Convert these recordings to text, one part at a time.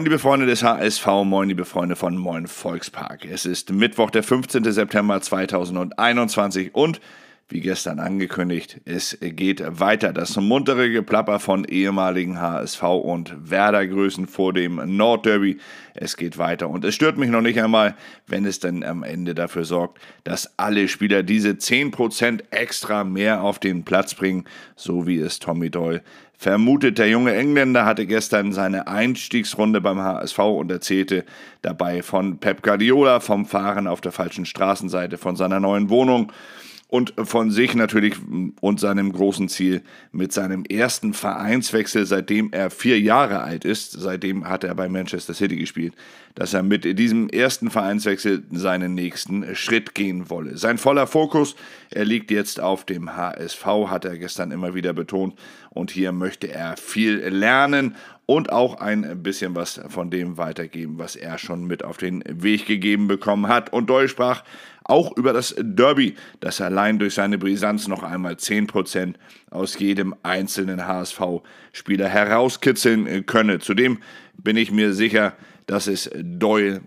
Moin, liebe Freunde des HSV, moin, liebe Freunde von Moin Volkspark. Es ist Mittwoch, der 15. September 2021 und wie gestern angekündigt, es geht weiter. Das muntere Geplapper von ehemaligen HSV und Werder-Größen vor dem Nordderby. Es geht weiter und es stört mich noch nicht einmal, wenn es dann am Ende dafür sorgt, dass alle Spieler diese 10% extra mehr auf den Platz bringen, so wie es Tommy Doyle vermutet. Der junge Engländer hatte gestern seine Einstiegsrunde beim HSV und erzählte dabei von Pep Guardiola, vom Fahren auf der falschen Straßenseite, von seiner neuen Wohnung und von sich natürlich und seinem großen Ziel mit seinem ersten Vereinswechsel, seitdem er vier Jahre alt ist, seitdem hat er bei Manchester City gespielt, dass er mit diesem ersten Vereinswechsel seinen nächsten Schritt gehen wolle. Sein voller Fokus, er liegt jetzt auf dem HSV, hat er gestern immer wieder betont und hier möchte er viel lernen und auch ein bisschen was von dem weitergeben, was er schon mit auf den Weg gegeben bekommen hat. Und Doyle sprach auch über das Derby, das allein durch seine Brisanz noch einmal 10% aus jedem einzelnen HSV-Spieler herauskitzeln könne. Zudem bin ich mir sicher, dass es Doyle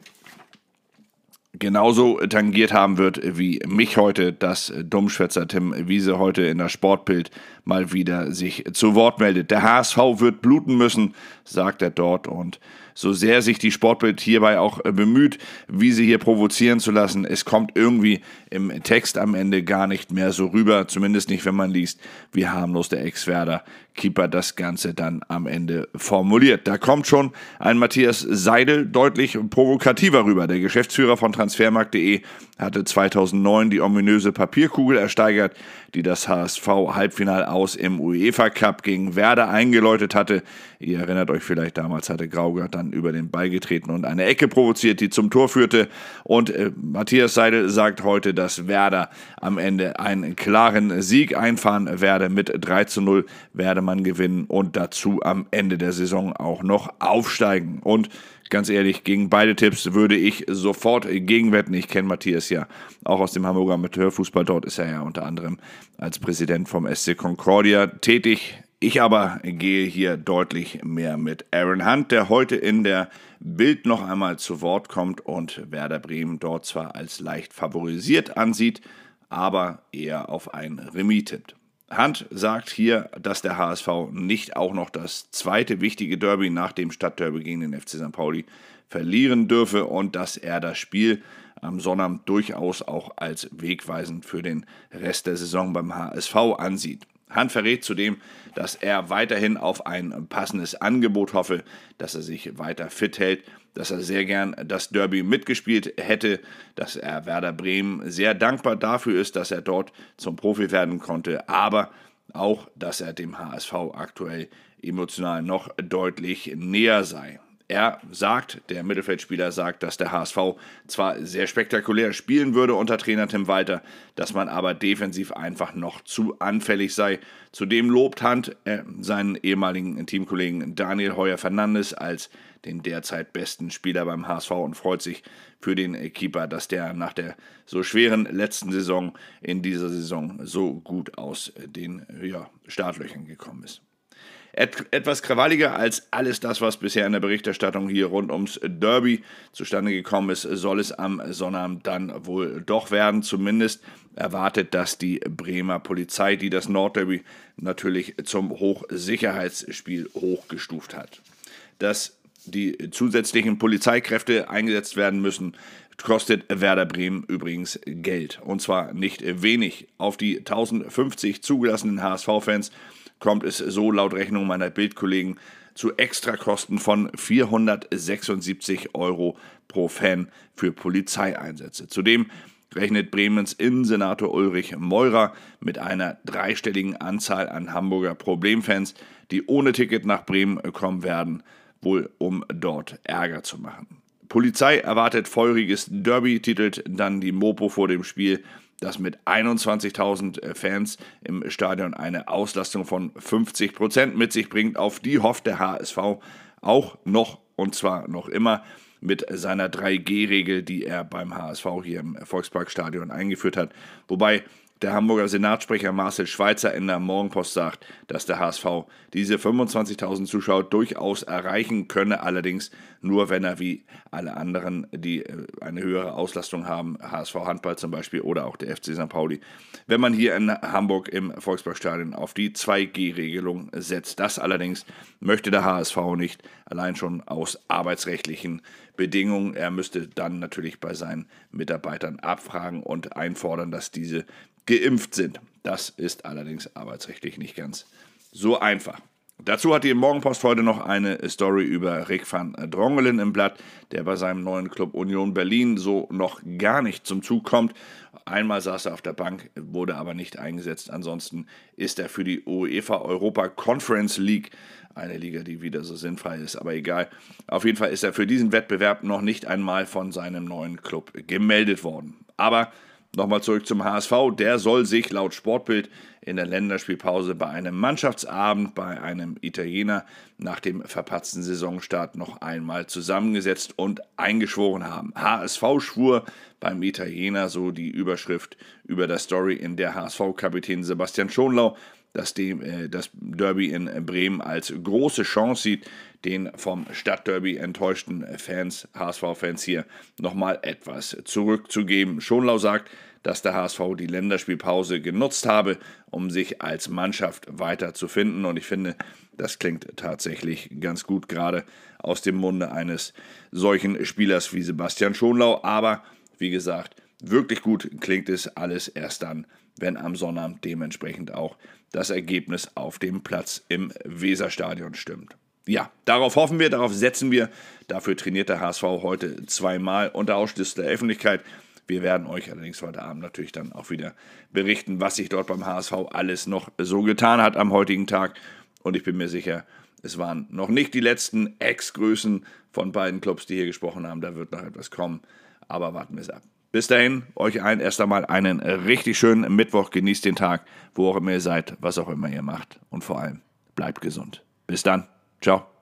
genauso tangiert haben wird wie mich heute, dass Dummschwätzer Tim Wiese heute in der Sportbild mal wieder sich zu Wort meldet. Der HSV wird bluten müssen, sagt er dort und so sehr sich die Sportbild hierbei auch bemüht, wie sie hier provozieren zu lassen, es kommt irgendwie im Text am Ende gar nicht mehr so rüber, zumindest nicht, wenn man liest, wie harmlos der Ex-Werder Keeper das Ganze dann am Ende formuliert. Da kommt schon ein Matthias Seidel deutlich provokativer rüber. Der Geschäftsführer von Transfermarkt.de hatte 2009 die ominöse Papierkugel ersteigert, die das HSV Halbfinal aus im UEFA Cup gegen Werder eingeläutet hatte. Ihr erinnert euch vielleicht, damals hatte Graugart dann über den Ball getreten und eine Ecke provoziert, die zum Tor führte. Und äh, Matthias Seidel sagt heute, dass Werder am Ende einen klaren Sieg einfahren werde. Mit 3 zu 0 werde man gewinnen und dazu am Ende der Saison auch noch aufsteigen. Und ganz ehrlich, gegen beide Tipps würde ich sofort gegenwetten. Ich kenne Matthias ja auch aus dem Hamburger Amateurfußball. Dort ist er ja unter anderem als Präsident vom SC Concordia tätig. Ich aber gehe hier deutlich mehr mit Aaron Hunt, der heute in der Bild noch einmal zu Wort kommt und Werder Bremen dort zwar als leicht favorisiert ansieht, aber eher auf ein Remis tippt. Hunt sagt hier, dass der HSV nicht auch noch das zweite wichtige Derby nach dem Stadtderby gegen den FC St. Pauli verlieren dürfe und dass er das Spiel am Sonnabend durchaus auch als wegweisend für den Rest der Saison beim HSV ansieht. Hunt verrät zudem, dass er weiterhin auf ein passendes Angebot hoffe, dass er sich weiter fit hält, dass er sehr gern das Derby mitgespielt hätte, dass er Werder Bremen sehr dankbar dafür ist, dass er dort zum Profi werden konnte, aber auch, dass er dem HSV aktuell emotional noch deutlich näher sei. Er sagt, der Mittelfeldspieler sagt, dass der HSV zwar sehr spektakulär spielen würde unter Trainer Tim Walter, dass man aber defensiv einfach noch zu anfällig sei. Zudem lobt Hand äh, seinen ehemaligen Teamkollegen Daniel Heuer Fernandes als den derzeit besten Spieler beim HSV und freut sich für den Keeper, dass der nach der so schweren letzten Saison in dieser Saison so gut aus den ja, Startlöchern gekommen ist et etwas krawalliger als alles das, was bisher in der Berichterstattung hier rund ums Derby zustande gekommen ist, soll es am Sonnabend dann wohl doch werden. Zumindest erwartet das die Bremer Polizei, die das Nordderby natürlich zum Hochsicherheitsspiel hochgestuft hat. Dass die zusätzlichen Polizeikräfte eingesetzt werden müssen, kostet Werder Bremen übrigens Geld. Und zwar nicht wenig. Auf die 1050 zugelassenen HSV-Fans kommt es so laut Rechnung meiner Bildkollegen zu Extrakosten von 476 Euro pro Fan für Polizeieinsätze. Zudem rechnet Bremens Innensenator Ulrich Meurer mit einer dreistelligen Anzahl an Hamburger Problemfans, die ohne Ticket nach Bremen kommen werden, wohl um dort Ärger zu machen. Polizei erwartet feuriges Derby, titelt dann die Mopo vor dem Spiel dass mit 21.000 äh, Fans im Stadion eine Auslastung von 50 Prozent mit sich bringt. Auf die hofft der HSV auch noch und zwar noch immer mit seiner 3G-Regel, die er beim HSV hier im Volksparkstadion eingeführt hat. Wobei Der Hamburger Senatssprecher Marcel Schweitzer in der Morgenpost sagt, dass der HSV diese 25.000 Zuschauer durchaus erreichen könne, allerdings nur wenn er wie alle anderen, die äh, eine höhere Auslastung haben, HSV Handball zum Beispiel oder auch der FC St. Pauli, wenn man hier in Hamburg im Volksparkstadion auf die 2G-Regelung setzt. Das allerdings möchte der HSV nicht, allein schon aus arbeitsrechtlichen Bedingungen. Er müsste dann natürlich bei seinen Mitarbeitern abfragen und einfordern, dass diese geimpft sind. Das ist allerdings arbeitsrechtlich nicht ganz so einfach. Dazu hat die Morgenpost heute noch eine Story über Rick van Drongelen im Blatt, der bei seinem neuen Club Union Berlin so noch gar nicht zum Zug kommt. Einmal saß er auf der Bank, wurde aber nicht eingesetzt. Ansonsten ist er für die UEFA Europa Conference League, eine Liga, die wieder so sinnfrei ist, aber egal. Auf jeden Fall ist er für diesen Wettbewerb noch nicht einmal von seinem neuen Club gemeldet worden. Aber Nochmal zurück zum HSV. Der soll sich laut Sportbild in der Länderspielpause bei einem Mannschaftsabend bei einem Italiener nach dem verpatzten Saisonstart noch einmal zusammengesetzt und eingeschworen haben. HSV schwur beim Italiener, so die Überschrift über der Story, in der HSV-Kapitän Sebastian Schonlau das, äh, das Derby in Bremen als große Chance sieht, den vom Stadtderby enttäuschten Fans, HSV-Fans hier nochmal etwas zurückzugeben. Schonlau sagt, dass der HSV die Länderspielpause genutzt habe, um sich als Mannschaft weiterzufinden. Und ich finde, das klingt tatsächlich ganz gut, gerade aus dem Munde eines solchen Spielers wie Sebastian Schonlau. Aber wie gesagt, wirklich gut klingt es alles erst dann, wenn am Sonnabend dementsprechend auch das Ergebnis auf dem Platz im Weserstadion stimmt. Ja, darauf hoffen wir, darauf setzen wir. Dafür trainiert der HSV heute zweimal unter Ausschluss der Öffentlichkeit. Wir werden euch allerdings heute Abend natürlich dann auch wieder berichten, was sich dort beim HSV alles noch so getan hat am heutigen Tag. Und ich bin mir sicher, es waren noch nicht die letzten Ex-Größen von beiden Clubs, die hier gesprochen haben. Da wird noch etwas kommen. Aber warten wir es ab. Bis dahin, euch allen erst einmal einen richtig schönen Mittwoch. Genießt den Tag, wo auch immer ihr seid, was auch immer ihr macht. Und vor allem, bleibt gesund. Bis dann. Ciao.